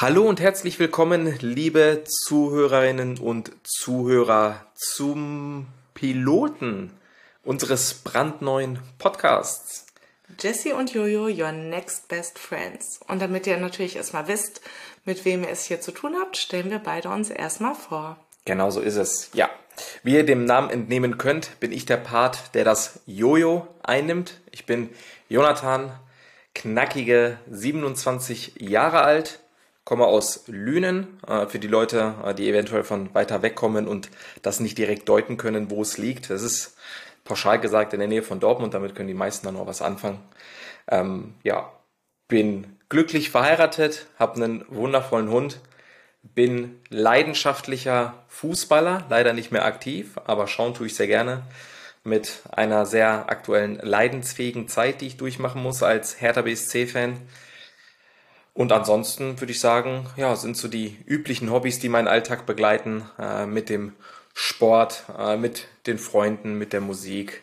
Hallo und herzlich willkommen, liebe Zuhörerinnen und Zuhörer, zum Piloten unseres brandneuen Podcasts. Jesse und Jojo, your next best friends. Und damit ihr natürlich erstmal wisst, mit wem ihr es hier zu tun habt, stellen wir beide uns erstmal vor. Genau so ist es. Ja. Wie ihr dem Namen entnehmen könnt, bin ich der Part, der das Jojo einnimmt. Ich bin Jonathan, knackige 27 Jahre alt, komme aus Lünen. Äh, für die Leute, äh, die eventuell von weiter weg kommen und das nicht direkt deuten können, wo es liegt. Das ist pauschal gesagt in der Nähe von Dortmund. Damit können die meisten dann noch was anfangen. Ähm, ja, bin glücklich verheiratet, habe einen wundervollen Hund, bin leidenschaftlicher Fußballer, leider nicht mehr aktiv, aber schauen tue ich sehr gerne. Mit einer sehr aktuellen leidensfähigen Zeit, die ich durchmachen muss als Hertha BSC-Fan. Und ansonsten würde ich sagen, ja, sind so die üblichen Hobbys, die meinen Alltag begleiten, äh, mit dem Sport, äh, mit den Freunden, mit der Musik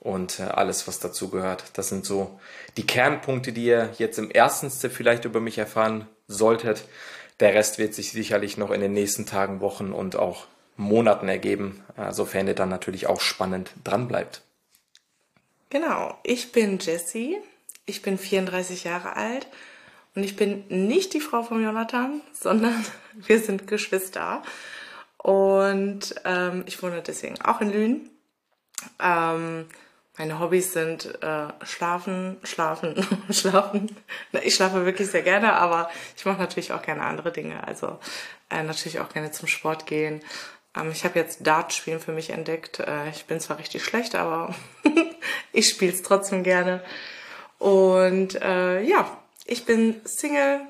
und äh, alles, was dazu gehört. Das sind so die Kernpunkte, die ihr jetzt im ersten Step vielleicht über mich erfahren solltet. Der Rest wird sich sicherlich noch in den nächsten Tagen, Wochen und auch Monaten ergeben, äh, sofern ihr dann natürlich auch spannend dran bleibt. Genau, ich bin Jessie, ich bin 34 Jahre alt und ich bin nicht die Frau von Jonathan, sondern wir sind Geschwister. Und ähm, ich wohne deswegen auch in Lünen. Ähm, meine Hobbys sind äh, Schlafen, Schlafen, Schlafen. Ich schlafe wirklich sehr gerne, aber ich mache natürlich auch gerne andere Dinge. Also äh, natürlich auch gerne zum Sport gehen. Ähm, ich habe jetzt Dartspielen für mich entdeckt. Äh, ich bin zwar richtig schlecht, aber ich spiele es trotzdem gerne. Und äh, ja, ich bin Single.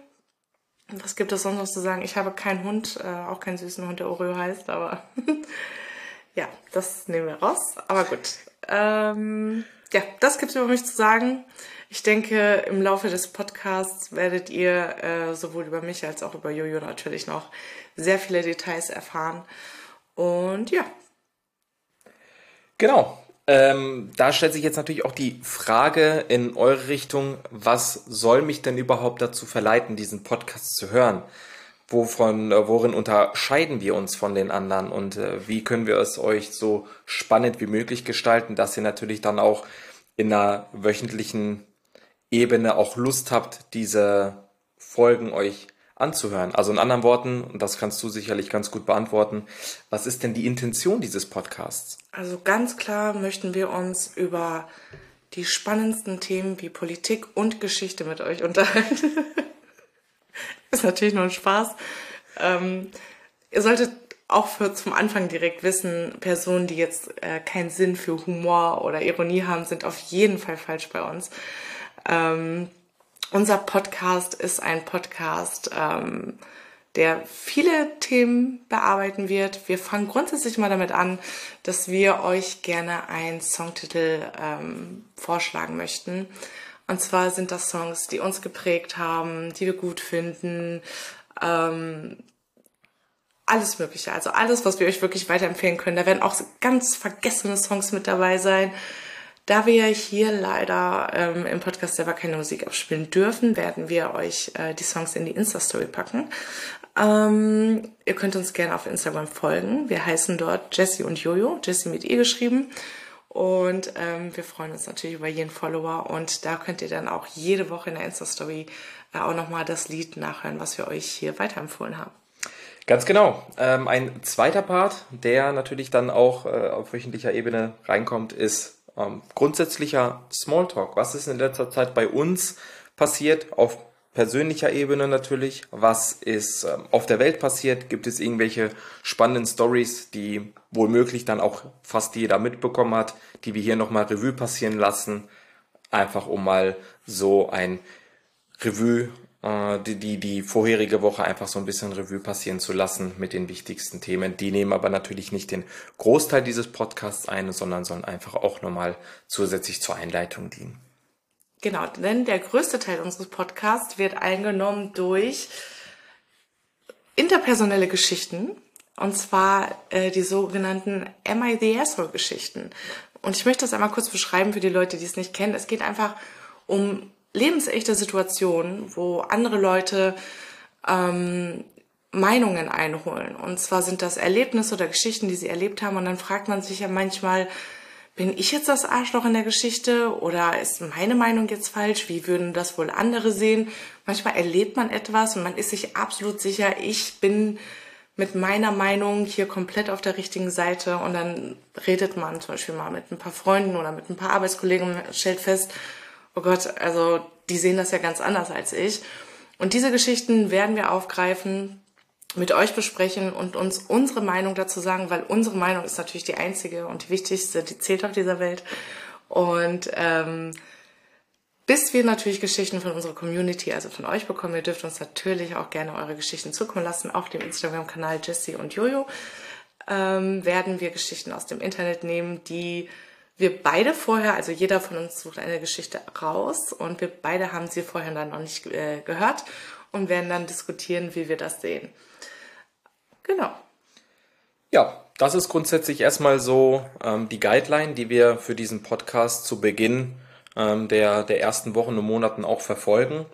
Was gibt es sonst noch zu sagen? Ich habe keinen Hund, äh, auch keinen süßen Hund, der Oreo heißt, aber ja, das nehmen wir raus. Aber gut, ähm, ja, das gibt's über mich zu sagen. Ich denke, im Laufe des Podcasts werdet ihr äh, sowohl über mich als auch über Jojo natürlich noch sehr viele Details erfahren. Und ja. Genau. Ähm, da stellt sich jetzt natürlich auch die Frage in eure Richtung, was soll mich denn überhaupt dazu verleiten, diesen Podcast zu hören? wovon, äh, worin unterscheiden wir uns von den anderen und äh, wie können wir es euch so spannend wie möglich gestalten, dass ihr natürlich dann auch in einer wöchentlichen Ebene auch Lust habt, diese Folgen euch anzuhören. Also in anderen Worten, und das kannst du sicherlich ganz gut beantworten, was ist denn die Intention dieses Podcasts? Also ganz klar möchten wir uns über die spannendsten Themen wie Politik und Geschichte mit euch unterhalten. ist natürlich nur ein Spaß. Ähm, ihr solltet auch für zum Anfang direkt wissen, Personen, die jetzt äh, keinen Sinn für Humor oder Ironie haben, sind auf jeden Fall falsch bei uns. Ähm, unser Podcast ist ein Podcast, ähm, der viele Themen bearbeiten wird. Wir fangen grundsätzlich mal damit an, dass wir euch gerne einen Songtitel ähm, vorschlagen möchten. Und zwar sind das Songs, die uns geprägt haben, die wir gut finden. Ähm, alles Mögliche. Also alles, was wir euch wirklich weiterempfehlen können. Da werden auch ganz vergessene Songs mit dabei sein. Da wir hier leider ähm, im Podcast selber keine Musik abspielen dürfen, werden wir euch äh, die Songs in die Insta-Story packen. Ähm, ihr könnt uns gerne auf Instagram folgen. Wir heißen dort Jessie und Jojo, Jessie mit E geschrieben. Und ähm, wir freuen uns natürlich über jeden Follower und da könnt ihr dann auch jede Woche in der Insta-Story äh, auch nochmal das Lied nachhören, was wir euch hier weiterempfohlen haben. Ganz genau. Ähm, ein zweiter Part, der natürlich dann auch äh, auf wöchentlicher Ebene reinkommt, ist ähm, grundsätzlicher Smalltalk. Was ist in letzter Zeit bei uns passiert auf persönlicher Ebene natürlich. Was ist ähm, auf der Welt passiert? Gibt es irgendwelche spannenden Stories, die wohl dann auch fast jeder mitbekommen hat, die wir hier nochmal Revue passieren lassen? Einfach um mal so ein Revue, äh, die, die, die vorherige Woche einfach so ein bisschen Revue passieren zu lassen mit den wichtigsten Themen. Die nehmen aber natürlich nicht den Großteil dieses Podcasts ein, sondern sollen einfach auch nochmal zusätzlich zur Einleitung dienen. Genau, denn der größte Teil unseres Podcasts wird eingenommen durch interpersonelle Geschichten. Und zwar äh, die sogenannten Am I the Asshole Geschichten. Und ich möchte das einmal kurz beschreiben für die Leute, die es nicht kennen. Es geht einfach um lebensechte Situationen, wo andere Leute ähm, Meinungen einholen. Und zwar sind das Erlebnisse oder Geschichten, die sie erlebt haben. Und dann fragt man sich ja manchmal, bin ich jetzt das Arschloch in der Geschichte oder ist meine Meinung jetzt falsch? Wie würden das wohl andere sehen? Manchmal erlebt man etwas und man ist sich absolut sicher, ich bin mit meiner Meinung hier komplett auf der richtigen Seite und dann redet man zum Beispiel mal mit ein paar Freunden oder mit ein paar Arbeitskollegen und stellt fest, oh Gott, also die sehen das ja ganz anders als ich. Und diese Geschichten werden wir aufgreifen, mit euch besprechen und uns unsere Meinung dazu sagen, weil unsere Meinung ist natürlich die einzige und die wichtigste, die zählt auf dieser Welt. Und ähm, bis wir natürlich Geschichten von unserer Community, also von euch bekommen, ihr dürft uns natürlich auch gerne eure Geschichten zukommen lassen auf dem Instagram-Kanal Jesse und Jojo, ähm, werden wir Geschichten aus dem Internet nehmen, die wir beide vorher, also jeder von uns sucht eine Geschichte raus und wir beide haben sie vorher dann noch nicht äh, gehört und werden dann diskutieren, wie wir das sehen. Genau. Ja, das ist grundsätzlich erstmal so ähm, die Guideline, die wir für diesen Podcast zu Beginn ähm, der, der ersten Wochen und Monaten auch verfolgen.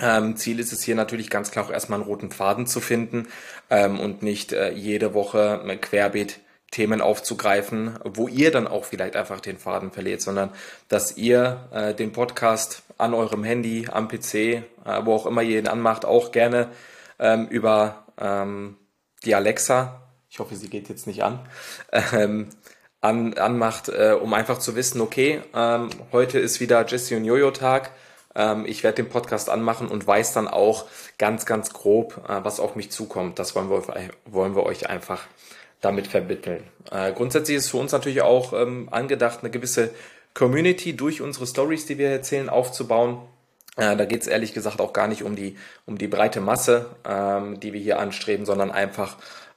Ähm, Ziel ist es hier natürlich ganz klar auch erstmal einen roten Faden zu finden ähm, und nicht äh, jede Woche querbeet Themen aufzugreifen, wo ihr dann auch vielleicht einfach den Faden verliert, sondern dass ihr äh, den Podcast an eurem Handy, am PC, äh, wo auch immer ihr ihn anmacht, auch gerne ähm, über ähm, die Alexa, ich hoffe, sie geht jetzt nicht an, ähm, an anmacht, äh, um einfach zu wissen, okay, ähm, heute ist wieder Jesse und Jojo Tag. Ähm, ich werde den Podcast anmachen und weiß dann auch ganz, ganz grob, äh, was auf mich zukommt. Das wollen wir, wollen wir euch einfach damit vermitteln. Äh, grundsätzlich ist für uns natürlich auch ähm, angedacht, eine gewisse Community durch unsere Stories, die wir erzählen, aufzubauen. Äh, da geht es ehrlich gesagt auch gar nicht um die, um die breite Masse, ähm, die wir hier anstreben, sondern einfach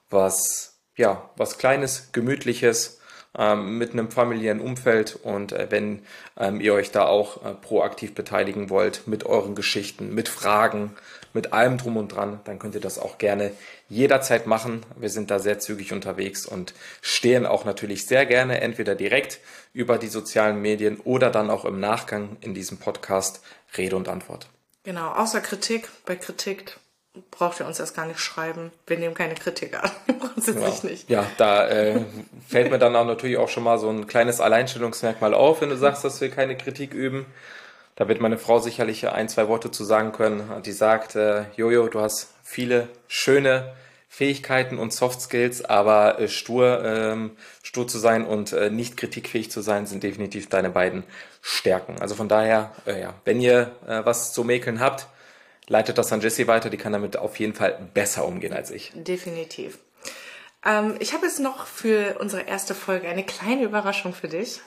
was, ja, was Kleines, Gemütliches, ähm, mit einem familiären Umfeld und äh, wenn ähm, ihr euch da auch äh, proaktiv beteiligen wollt mit euren Geschichten, mit Fragen, mit allem drum und dran, dann könnt ihr das auch gerne jederzeit machen. Wir sind da sehr zügig unterwegs und stehen auch natürlich sehr gerne entweder direkt über die sozialen Medien oder dann auch im Nachgang in diesem Podcast Rede und Antwort. Genau, außer Kritik. Bei Kritik braucht ihr uns erst gar nicht schreiben. Wir nehmen keine Kritik an. Grundsätzlich ja. nicht. Ja, da äh, fällt mir dann auch natürlich auch schon mal so ein kleines Alleinstellungsmerkmal auf, wenn du sagst, dass wir keine Kritik üben. Da wird meine Frau sicherlich ein, zwei Worte zu sagen können. Die sagt, äh, Jojo, du hast viele schöne Fähigkeiten und Soft Skills, aber äh, stur, ähm, stur zu sein und äh, nicht kritikfähig zu sein, sind definitiv deine beiden Stärken. Also von daher, äh, ja, wenn ihr äh, was zu mäkeln habt, leitet das an Jessie weiter, die kann damit auf jeden Fall besser umgehen als ich. Definitiv. Ähm, ich habe jetzt noch für unsere erste Folge eine kleine Überraschung für dich.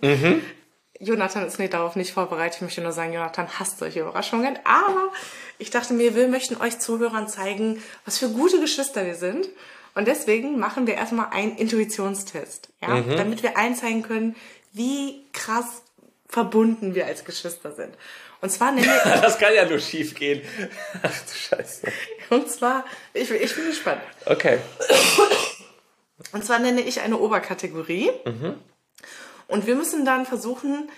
Mhm. Jonathan ist mir darauf nicht vorbereitet. Ich möchte nur sagen, Jonathan hasst solche Überraschungen. Aber ich dachte mir, wir möchten euch Zuhörern zeigen, was für gute Geschwister wir sind. Und deswegen machen wir erstmal einen Intuitionstest, ja? Mhm. damit wir einzeigen können, wie krass verbunden wir als Geschwister sind. Und zwar nenne ich. das kann ja nur schief gehen. Ach du Scheiße. Und zwar, ich, ich bin gespannt. Okay. Und zwar nenne ich eine Oberkategorie. Mhm. Und wir müssen dann versuchen,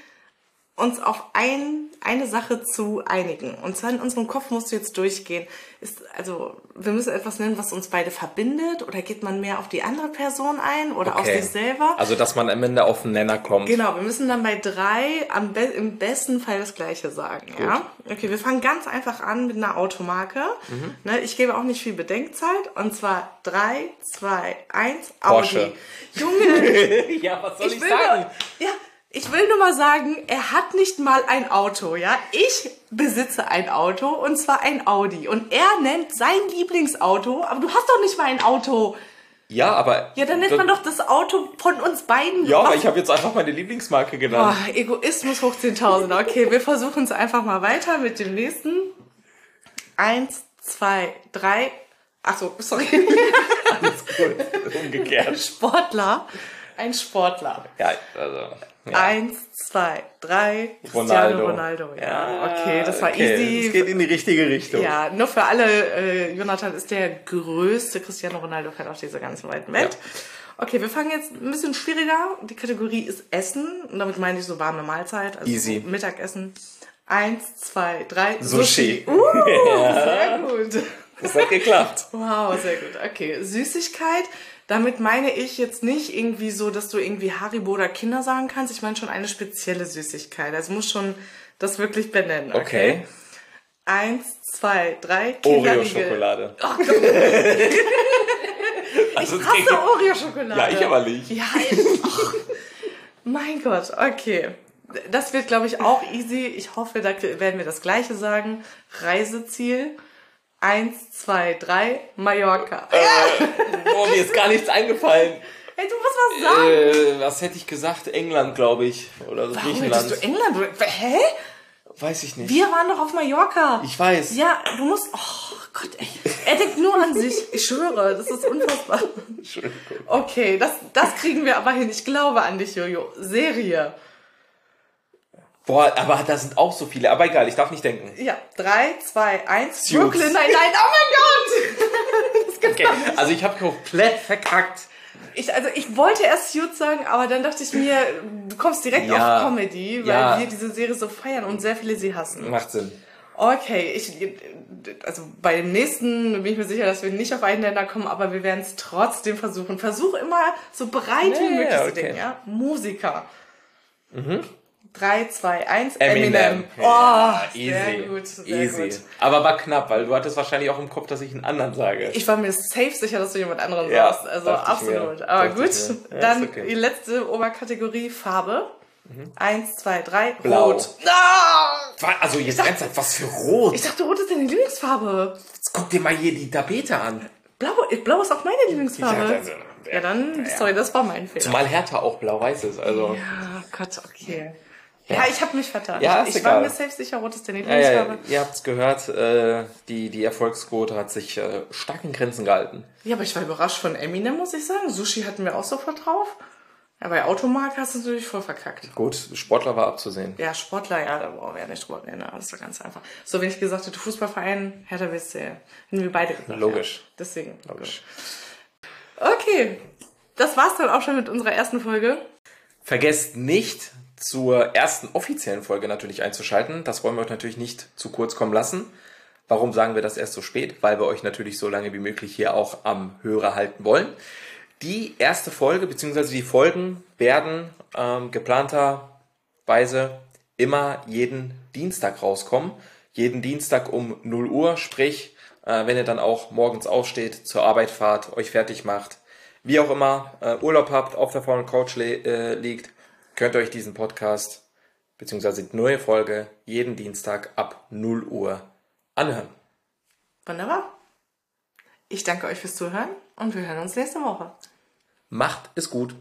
uns auf ein, eine Sache zu einigen. Und zwar in unserem Kopf musst du jetzt durchgehen. Ist, also, wir müssen etwas nennen, was uns beide verbindet, oder geht man mehr auf die andere Person ein oder okay. auf sich selber? Also, dass man am Ende auf den Nenner kommt. Genau, wir müssen dann bei drei am be im besten Fall das Gleiche sagen, Gut. ja? Okay, wir fangen ganz einfach an mit einer Automarke. Mhm. Ne, ich gebe auch nicht viel Bedenkzeit. Und zwar drei, zwei, eins, Porsche. Audi. Junge! ja, was soll ich, ich sagen? Nur, ja, ich will nur mal sagen, er hat nicht mal ein Auto, ja? Ich besitze ein Auto und zwar ein Audi und er nennt sein Lieblingsauto, aber du hast doch nicht mal ein Auto. Ja, aber. Ja, dann nennt man doch das Auto von uns beiden. Ja, aber ich habe jetzt einfach meine Lieblingsmarke genannt. Oh, Egoismus hoch 10.000. Okay, wir versuchen es einfach mal weiter mit dem nächsten. Eins, zwei, drei. Ach so, sorry. Alles gut. Umgekehrt. Sportler. Ein Sportler. Ja, also. Ja. Eins, zwei, drei. Cristiano Ronaldo. Ronaldo. Ja, okay, das war okay. easy. Es geht in die richtige Richtung. Ja, nur für alle. Äh, Jonathan ist der größte Cristiano Ronaldo-Fan auf dieser ganzen weiten Welt. Ja. Okay, wir fangen jetzt ein bisschen schwieriger. Die Kategorie ist Essen. Und damit meine ich so warme Mahlzeit. Also Easy. Mittagessen. Eins, zwei, drei. Sushi. Uh, sehr gut. Das hat geklappt. Wow, sehr gut. Okay, Süßigkeit. Damit meine ich jetzt nicht irgendwie so, dass du irgendwie Haribo oder Kinder sagen kannst. Ich meine schon eine spezielle Süßigkeit. Also muss schon das wirklich benennen. Okay. Okay. Eins, zwei, drei. Oreo-Schokolade. Ach, Also, ich hasse Oreo-Schokolade. Ja, ich aber nicht. Ja, ach, mein Gott, okay. Das wird, glaube ich, auch easy. Ich hoffe, da werden wir das Gleiche sagen. Reiseziel. Eins, zwei, drei, Mallorca. Oh, mir ist gar nichts eingefallen. Hey, du musst was sagen. Äh, was hätte ich gesagt? England, glaube ich. Oder Warum Griechenland. hättest du England? Hä? Weiß ich nicht. Wir waren doch auf Mallorca. Ich weiß. Ja, du musst. Oh Gott, ey. Er denkt nur an sich. Ich schwöre, das ist unfassbar. Entschuldigung. Okay, das, das kriegen wir aber hin. Ich glaube an dich, Jojo. Serie. Boah, aber da sind auch so viele. Aber egal, ich darf nicht denken. Ja, drei, zwei, eins. Suits. Brooklyn, nein, nein, oh mein Gott! Okay. Also ich habe komplett verkackt. Ich, also ich wollte erst Suits sagen, aber dann dachte ich mir, du kommst direkt Ja. auf Comedy, weil Ja. wir diese Serie so feiern und sehr viele sie hassen. Macht Sinn. Okay, ich, also bei dem nächsten bin ich mir sicher, dass wir nicht auf einen Länder kommen, aber wir werden es trotzdem versuchen. Versuch immer so breit wie möglich ja, zu denken, ja? Musiker. Drei, zwei, eins. Eminem. Eminem. Oh, Ja, sehr gut, sehr easy. gut. Aber war knapp, weil du hattest wahrscheinlich auch im Kopf, dass ich einen anderen sage. Ich war mir safe sicher, dass du jemand anderen Ja, sagst. Also absolut. Aber gut. Ja, dann okay. Mhm. die letzte Oberkategorie Farbe. Eins, zwei, drei. Blau. Rot. Ah! Wa- Also jetzt ernsthaft, was für Rot? Ich dachte, Rot ist deine Lieblingsfarbe. Jetzt guck dir mal hier die Tapete an. Blau, Blau ist auch meine Lieblingsfarbe. Ja, also, Ja, dann, sorry, das war mein Fehler. Zumal Hertha auch blau-weiß ist. Also Ja, Gott, okay. Ja, ich habe mich vertan. Ja, ich ich war egal. mir safe sicher, Rot ist deine Ja, ja, Lieblingsfarbe. ihr habt's gehört, äh, die, die Erfolgsquote hat sich äh, stark in Grenzen gehalten. Ja, aber ich war überrascht von Eminem, muss ich sagen. Sushi hatten wir auch sofort drauf. Ja, bei Automark hast du natürlich voll verkackt. Gut, Sportler war abzusehen. Ja, Sportler, ja, da brauchen wir ja nicht drüber reden. Das ist doch ganz einfach. So, wenn ich gesagt hätte, Fußballverein, Hertha BSC. Hätten wir beide gesagt. Logisch. Ja. Deswegen. Logisch. Okay. Das war's dann auch schon mit unserer ersten Folge. Vergesst nicht, zur ersten offiziellen Folge natürlich einzuschalten. Das wollen wir euch natürlich nicht zu kurz kommen lassen. Warum sagen wir das erst so spät? Weil wir euch natürlich so lange wie möglich hier auch am Hörer halten wollen. Die erste Folge bzw. die Folgen werden ähm, geplanterweise immer jeden Dienstag rauskommen. Jeden Dienstag um 0 Uhr, sprich, äh, wenn ihr dann auch morgens aufsteht, zur Arbeit fahrt, euch fertig macht, wie auch immer, äh, Urlaub habt, auf der faulen Couch äh, liegt, könnt ihr euch diesen Podcast bzw. die neue Folge jeden Dienstag ab 0 Uhr anhören. Wunderbar. Ich danke euch fürs Zuhören und wir hören uns nächste Woche. Macht es gut.